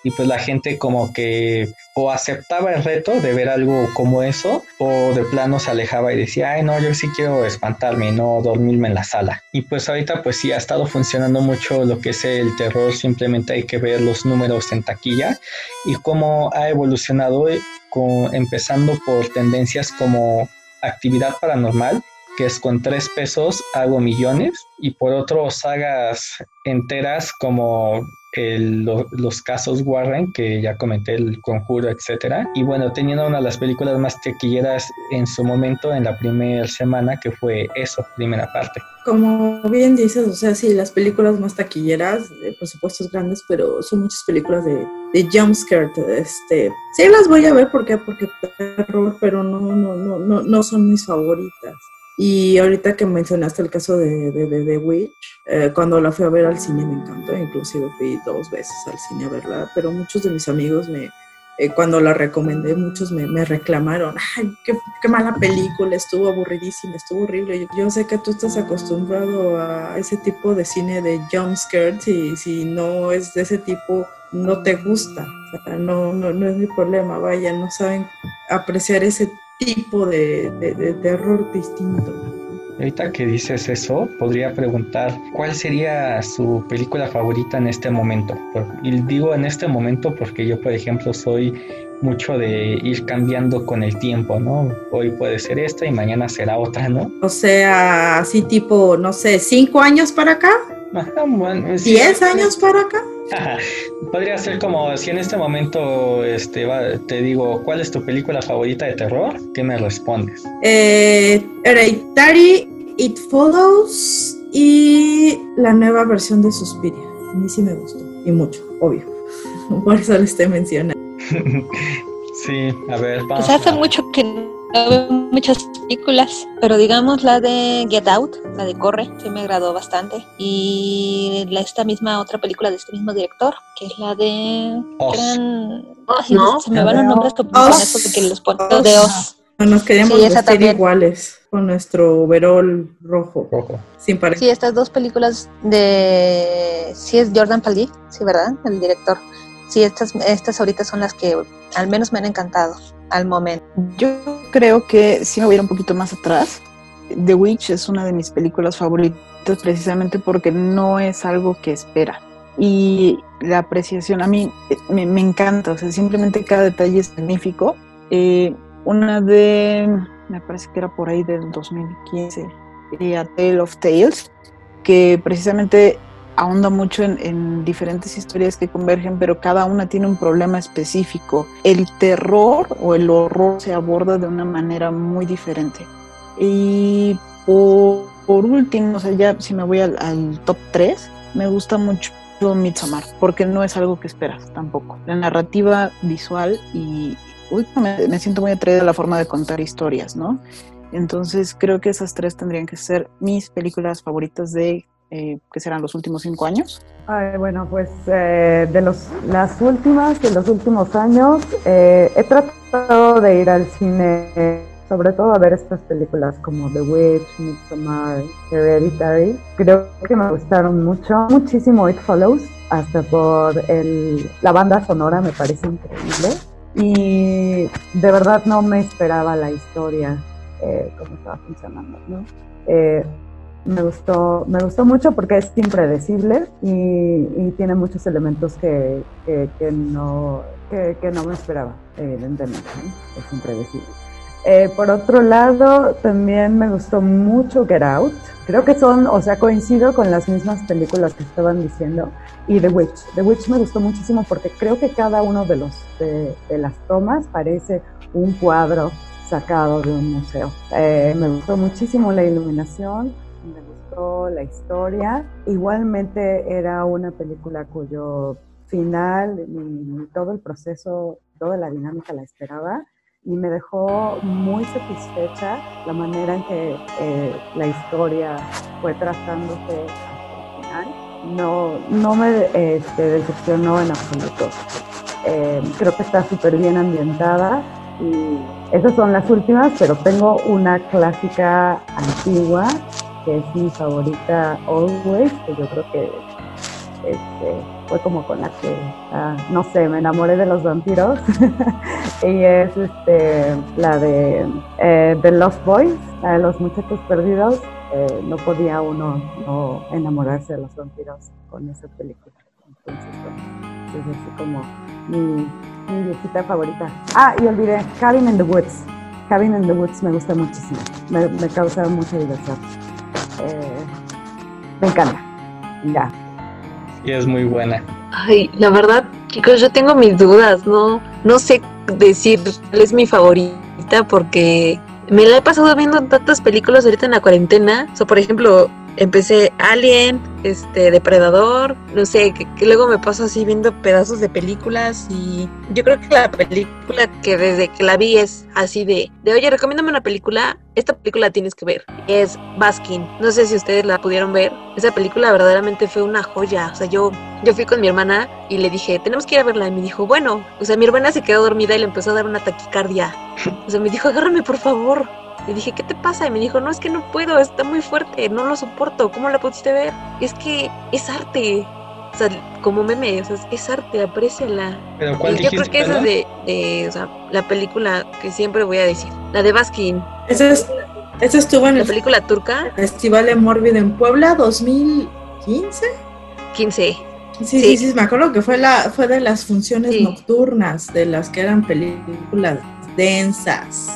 Y pues la gente como que o aceptaba el reto de ver algo como eso, o de plano se alejaba y decía, ay no, yo sí quiero espantarme, no dormirme en la sala. Y pues ahorita pues sí ha estado funcionando mucho lo que es el terror, simplemente hay que ver los números en taquilla y cómo ha evolucionado, eh, con, empezando por tendencias como actividad paranormal, que es con tres pesos hago millones, y por otro sagas enteras como los casos Warren, que ya comenté, el conjuro, etcétera. Y bueno, teniendo una de las películas más tequilleras en su momento, en la primera semana, que fue eso, primera parte. Como bien dices, o sea, sí, las películas más taquilleras, de presupuestos grandes, pero son muchas películas de, de jumpscare. Este, sí las voy a ver, ¿por qué? Porque terror, pero no, no, no, no, no son mis favoritas. Y ahorita que mencionaste el caso de, de, de, Witch, eh, cuando la fui a ver al cine me encantó, inclusive fui dos veces al cine a verla, pero muchos de mis amigos me, eh, cuando la recomendé, muchos me, me reclamaron, ay, qué, mala película, estuvo aburridísima, estuvo horrible. Yo, sé que tú estás acostumbrado a ese tipo de cine de jump scares y si no es de ese tipo, no te gusta. no, no, no es mi problema, vaya, no saben apreciar ese tipo de, de, terror distinto. Ahorita que dices eso, podría preguntar cuál sería su película favorita en este momento. Y digo en este momento porque yo, por ejemplo, soy mucho de ir cambiando con el tiempo, ¿no? Hoy puede ser esta y mañana será otra, ¿no? O sea, así tipo, no sé, cinco años para acá. ¿Diez años para acá? Podría ser como si en este momento este, te digo, ¿cuál es tu película favorita de terror? ¿Qué me respondes? Eh, Hereditary, It Follows y la nueva versión de Suspiria. A mí sí me gustó y mucho, obvio. Por eso lo estoy mencionando. sí, a ver, vamos. Pues hace mucho que veo muchas películas, pero digamos la de Get Out, la de Corre, sí me agradó bastante. Y la, esta misma otra película de este mismo director, que es la de... no, se me van los nombres eso porque los pongo de Oz. Nos queríamos vestir iguales con nuestro overall rojo. rojo. Sin parecer. Sí, estas dos películas de... Sí es Jordan Peele, sí, ¿verdad? El director. Sí, estas, estas ahorita son las que al menos me han encantado al momento. Yo creo que si me voy a ir un poquito más atrás. The Witch es una de mis películas favoritas precisamente porque no es algo que espera. Y la apreciación a mí eh, me, encanta, o sea, simplemente cada detalle es magnífico. Eh, una de, me parece que era por ahí del 2015, A Tale of Tales, que precisamente ahonda mucho en, diferentes historias que convergen, pero cada una tiene un problema específico. El terror o el horror se aborda de una manera muy diferente. Y por, último, o sea, ya si me voy al, top 3, me gusta mucho Midsommar, porque no es algo que esperas tampoco. La narrativa visual y uy, me, me siento muy atraída a la forma de contar historias, ¿no? Entonces creo que esas tres tendrían que ser mis películas favoritas de eh, que serán los últimos cinco años? bueno, pues eh, de los, las últimas, de los últimos años, eh, he tratado de ir al cine, sobre todo a ver estas películas como The Witch, Midsommar, Hereditary. Creo que me gustaron mucho, muchísimo It Follows, hasta por el, la banda sonora me parece increíble. Y de verdad no me esperaba la historia, cómo estaba funcionando, ¿no? Me gustó, me gustó mucho porque es impredecible y, tiene muchos elementos que, que, no, que, no me esperaba, evidentemente, es impredecible. Eh, por otro lado, también me gustó mucho Get Out. Creo que son, o sea, coincido con las mismas películas que estaban diciendo. Y The Witch. The Witch me gustó muchísimo porque creo que cada uno de, los, de, las tomas parece un cuadro sacado de un museo. Eh, me gustó muchísimo la iluminación, me gustó la historia. Igualmente era una película cuyo final, y todo el proceso, toda la dinámica la esperaba y me dejó muy satisfecha la manera en que eh, la historia fue trazándose hasta el final. No, no me este, decepcionó en absoluto. Eh, creo que está súper bien ambientada y esas son las últimas, pero tengo una clásica antigua que es mi favorita Always, que yo creo que este, fue como con la que, ah, no sé, me enamoré de los vampiros. y es este, la de eh, The Lost Boys, la de los muchachos perdidos. Eh, no podía uno no enamorarse de los vampiros con esa película. Entonces, bueno, es así como mi, mi viejita favorita. Ah, y olvidé, Cabin in the Woods. Cabin in the Woods me gusta muchísimo. Me, me causa mucha diversión. Eh, me encanta. Ya, Y es muy buena. Ay, la verdad, chicos, yo tengo mis dudas, no, no sé decir cuál es mi favorita porque me la he pasado viendo tantas películas ahorita en la cuarentena. O sea, por ejemplo, empecé Alien, este, Depredador, no sé, que, luego me paso así viendo pedazos de películas y yo creo que la película que desde que la vi es así de, de oye, recomiéndame una película, esta película tienes que ver, es Baskin. No sé si ustedes la pudieron ver, esa película verdaderamente fue una joya, o sea, yo, yo fui con mi hermana y le dije, tenemos que ir a verla y me dijo, bueno, o sea, mi hermana se quedó dormida y le empezó a dar una taquicardia. O sea, me dijo, agárrame por favor. Le dije, ¿qué te pasa? Y me dijo, no, es que no puedo, está muy fuerte, no lo soporto. ¿Cómo la pudiste ver? Es que es arte. O sea, como meme, o sea, es arte, apréciala. ¿Pero cuál Y yo creo que esa es de, de, o sea, la película que siempre voy a decir. La de Baskin, Ese, es, ese estuvo en la el película turca, Festival de Mórbido en Puebla 2015. 15. Sí, Sí. sí, sí, me acuerdo que fue la fue de las funciones Sí. nocturnas, de las que eran películas densas.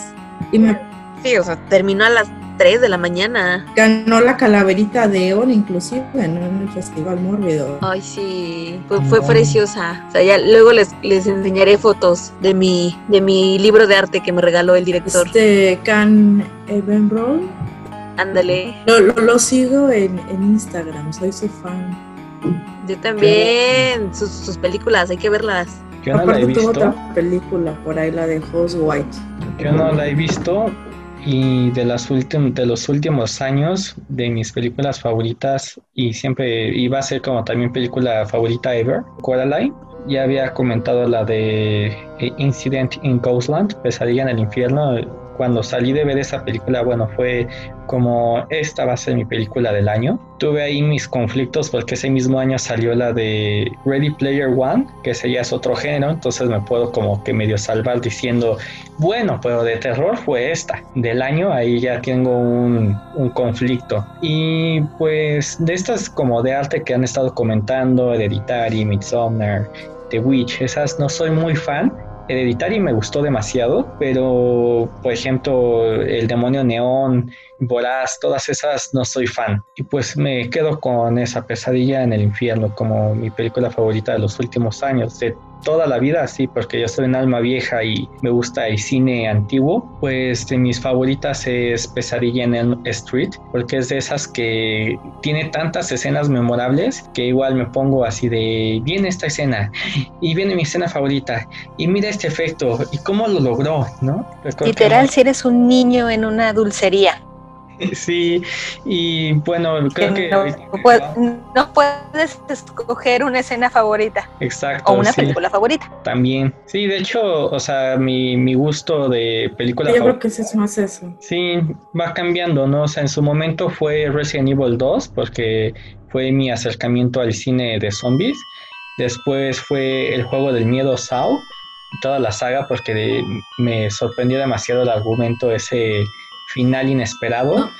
Y me Sí, o sea, terminó a las 3 de la mañana. ganó la calaverita de oro inclusive ¿no? en el Festival Mórbido. Ay, sí, fue, fue No. preciosa. O sea, ya luego les, les enseñaré fotos de mi, de mi libro de arte que me regaló el director. Este Can Ebenroll, Ándale. lo, lo, lo sigo en, en Instagram, soy su fan. Yo también. Sus, sus películas, hay que verlas. Yo no la he Aparte tuvo visto. otra película por ahí, la de House White. Yo no la he visto y de las de los últimos años de mis películas favoritas y siempre iba a ser como también película favorita ever, Coraline. Ya había comentado la de eh, Incident in Ghostland, Pesadilla en el infierno. Cuando salí de ver esa película, bueno, fue como esta va a ser mi película del año. Tuve ahí mis conflictos porque ese mismo año salió la de Ready Player One, que ese ya es otro género, entonces me puedo como que medio salvar diciendo, bueno, pero de terror fue esta. Del año ahí ya tengo un, un conflicto. Y pues de estas como de arte que han estado comentando, Hereditary, Midsommar, The Witch, esas no soy muy fan. Hereditary me gustó demasiado, pero por ejemplo El Demonio Neón, Voraz, todas esas no soy fan. Y pues me quedo con esa pesadilla en el infierno como mi película favorita de los últimos años, de toda la vida, sí, porque yo soy un alma vieja y me gusta el cine antiguo, pues de mis favoritas es Pesadilla en Elm Street, porque es de esas que tiene tantas escenas memorables que igual me pongo así de, viene esta escena y viene mi escena favorita y mira este efecto y cómo lo logró, ¿no? Que- Literal, si eres un niño en una dulcería. Sí, y bueno, creo que... no, puedes, no puedes escoger una escena favorita Exacto. o una sí, película favorita. También. Sí, de hecho, o sea, mi, mi gusto de película Yo creo que sí es más eso. Sí, va cambiando, ¿no? O sea, en su momento fue Resident Evil 2, porque fue mi acercamiento al cine de zombies. Después fue el juego del miedo Saw, toda la saga, porque de- me sorprendió demasiado el argumento, ese final inesperado.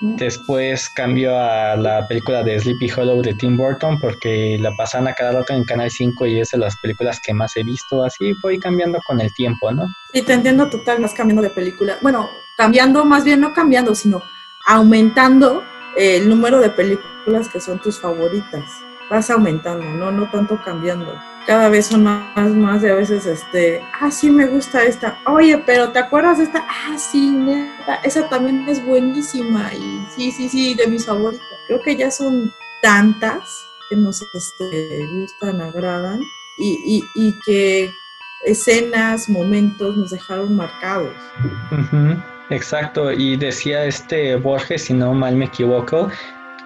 Después cambió a la película de Sleepy Hollow de Tim Burton porque la pasan a cada rato en Canal 5 y es de las películas que más he visto. Así fue cambiando con el tiempo, ¿no? Sí, te entiendo total, más cambiando de película. Bueno, cambiando, más bien no cambiando, sino aumentando eh, el número de películas que son tus favoritas. Vas aumentando, no, no tanto cambiando. Cada vez son más, más de a veces, este, ah, sí me gusta esta. Oye, pero ¿te acuerdas de esta? Ah, sí, neta, esa también es buenísima. Y sí, sí, sí, de mis favoritas. Creo que ya son tantas que nos este, gustan, agradan y, y, y que escenas, momentos nos dejaron marcados. Exacto, y decía este Borges, si no mal me equivoco,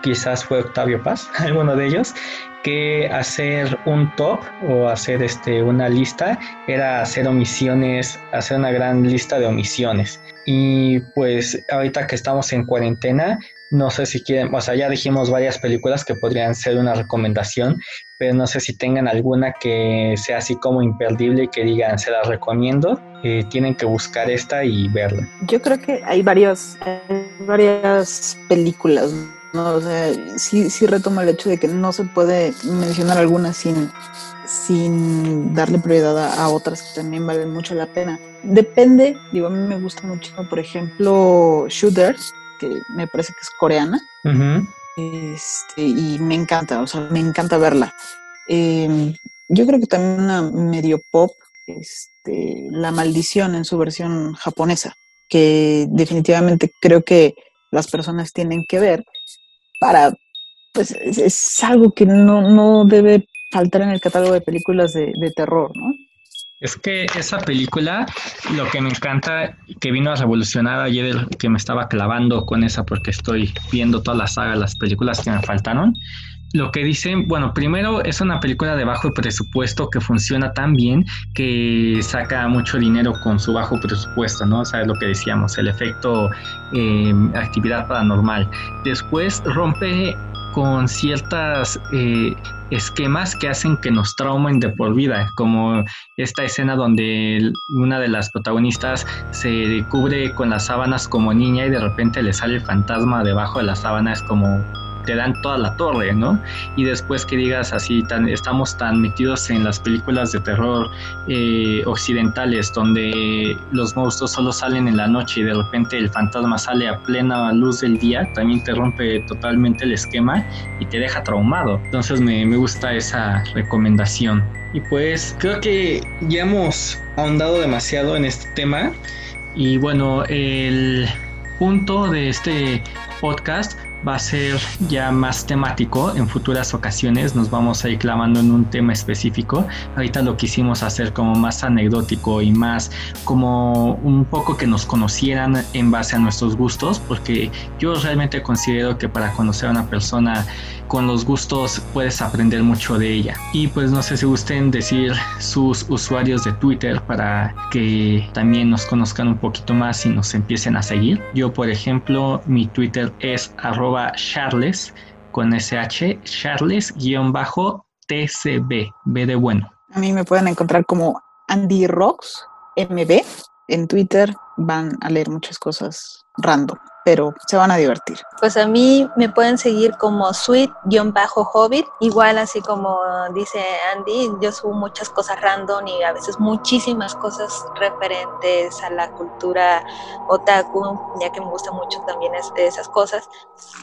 quizás fue Octavio Paz, alguno de ellos, que hacer un top o hacer este una lista era hacer omisiones, hacer una gran lista de omisiones. Y pues ahorita que estamos en cuarentena, No sé si quieren, o sea, ya dijimos varias películas que podrían ser una recomendación, pero no sé si tengan alguna que sea así como imperdible y que digan, se la recomiendo, eh, tienen que buscar esta y verla. Yo creo que hay varios, hay varias películas, ¿no? O sea, sí, sí retomo el hecho de que no se puede mencionar alguna sin, sin darle prioridad a, a otras que también valen mucho la pena. Depende, digo, a mí me gusta mucho, por ejemplo, Shooters, que me parece que es coreana, este, y me encanta, o sea, me encanta verla. Eh, yo creo que también una medio pop, este, La Maldición en su versión japonesa, que definitivamente creo que las personas tienen que ver para, pues es, algo que no, no debe faltar en el catálogo de películas de, de terror, ¿no? Es que esa película, lo que me encanta, que vino a revolucionar ayer, que me estaba clavando con esa porque estoy viendo toda la saga, las películas que me faltaron. Lo que dicen, bueno, primero es una película de bajo presupuesto que funciona tan bien que saca mucho dinero con su bajo presupuesto, ¿no? O sea, es lo que decíamos, el efecto eh, actividad paranormal. Después rompe con ciertas eh, esquemas que hacen que nos traumen de por vida, como esta escena donde una de las protagonistas se cubre con las sábanas como niña y de repente le sale el fantasma debajo de las sábanas como te dan toda la torre, ¿no? Y después que digas así, tan, estamos tan metidos en las películas de terror eh, occidentales donde los monstruos solo salen en la noche y de repente el fantasma sale a plena luz del día, también te rompe totalmente el esquema y te deja traumado. Entonces me, me gusta esa recomendación. Y pues creo que ya hemos ahondado demasiado en este tema. Y bueno, el punto de este podcast va a ser ya más temático. En futuras ocasiones nos vamos a ir clavando en un tema específico. Ahorita lo quisimos hacer como más anecdótico y más como un poco que nos conocieran en base a nuestros gustos, porque yo realmente considero que para conocer a una persona con los gustos puedes aprender mucho de ella. Y pues no sé si gusten decir sus usuarios de Twitter para que también nos conozcan un poquito más y nos empiecen a seguir. Yo, por ejemplo, mi Twitter es arroba charles con sh charles-tcb, B de bueno. A mí me pueden encontrar como Andy Rocks MB en Twitter. Van a leer muchas cosas random, pero se van a divertir. Pues a mí me pueden seguir como sweet-hobbit, igual así como dice Andy, yo subo muchas cosas random y a veces muchísimas cosas referentes a la cultura otaku, ya que me gusta mucho también es- esas cosas,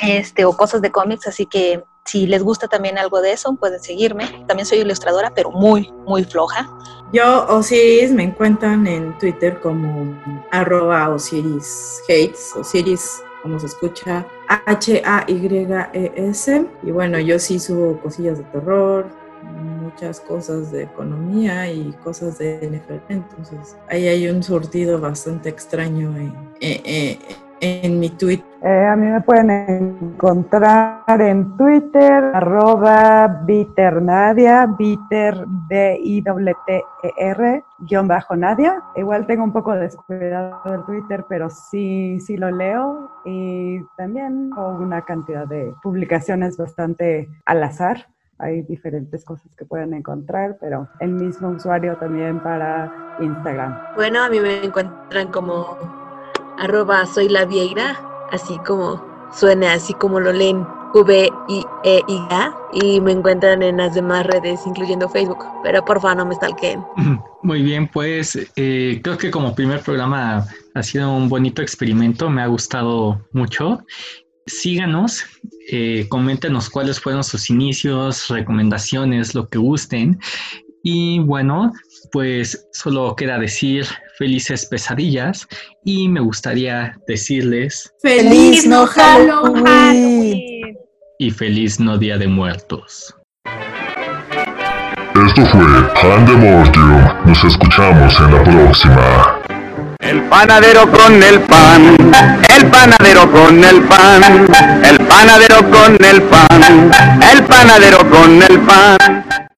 este, o cosas de cómics, así que si les gusta también algo de eso, pueden seguirme. También soy ilustradora, pero muy, muy floja. Yo, Osiris, me encuentran en Twitter como arroba Osiris Hates, Osiris, como se escucha, H-A-Y-E-S. Y bueno, yo sí subo cosillas de terror, muchas cosas de economía y cosas de NFL. Entonces, ahí hay un surtido bastante extraño en, en mi tweet. Eh, a mí me pueden encontrar en Twitter, arroba Nadia, Bitter, B-I-T-T-E-R, guion bajo Nadia. Igual tengo un poco descuidado el Twitter, pero sí, sí lo leo. Y también una cantidad de publicaciones bastante al azar. Hay diferentes cosas que pueden encontrar, pero el mismo usuario también para Instagram. Bueno, a mí me encuentran como arroba soy la vieira, así como suena, así como lo leen V-I-E-I-A, y me encuentran en las demás redes, incluyendo Facebook, pero por favor no me stalkeen. Muy bien, pues eh, creo que como primer programa ha sido un bonito experimento, me ha gustado mucho. Síganos, eh, coméntenos cuáles fueron sus inicios, recomendaciones, lo que gusten. Y bueno, pues solo queda decir felices pesadillas y me gustaría decirles ¡Feliz no Halloween! y feliz no Día de Muertos. Esto fue Pandemortium. Nos escuchamos en la próxima. El panadero con el pan, el panadero con el pan, el panadero con el pan, el panadero con el pan.